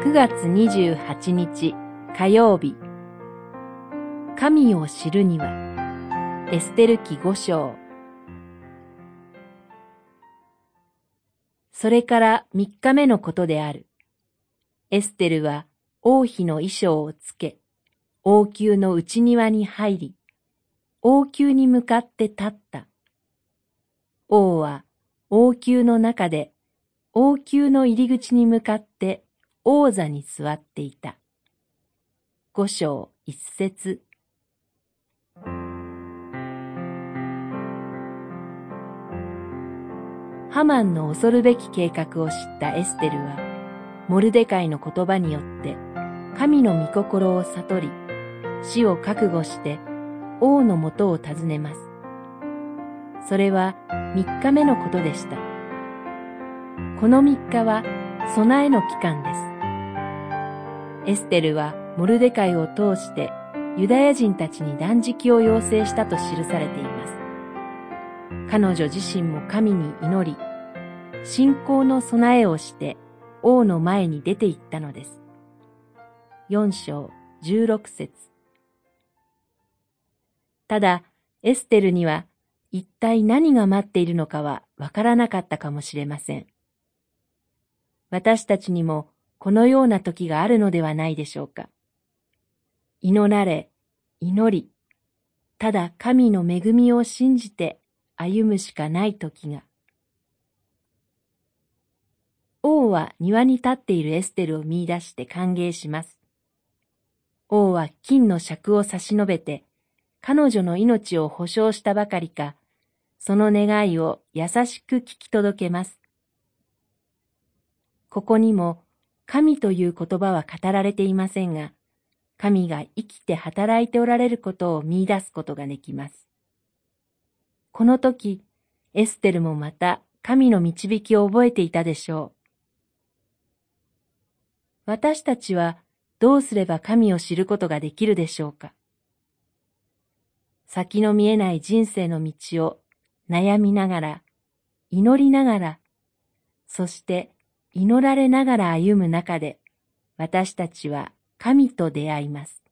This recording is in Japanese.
9月28日火曜日神を知るにはエステル記五章それから三日目のことである。エステルは王妃の衣装をつけ、王宮の内庭に入り、王宮に向かって立った。王は王宮の中で王宮の入り口に向かって王座に座っていた。五章一節ハマンの恐るべき計画を知ったエステルは、モルデカイの言葉によって神の御心を悟り、死を覚悟して王のもとを訪ねます。それは三日目のことでした。この三日は備えの期間です。エステルはモルデカイを通してユダヤ人たちに断食を要請したと記されています。彼女自身も神に祈り、信仰の備えをして王の前に出て行ったのです。四章十六節ただ、エステルには一体何が待っているのかはわからなかったかもしれません。私たちにもこのような時があるのではないでしょうか。祈られ、祈り、ただ神の恵みを信じて歩むしかない時が。王は庭に立っているエステルを見出して歓迎します。王は金の尺を差し伸べて、彼女の命を保証したばかりか、その願いを優しく聞き届けます。ここにも、神という言葉は語られていませんが、神が生きて働いておられることを見出すことができます。この時、エステルもまた神の導きを覚えていたでしょう。私たちはどうすれば神を知ることができるでしょうか先の見えない人生の道を悩みながら、祈りながら、そして祈られながら歩む中で、私たちは神と出会います。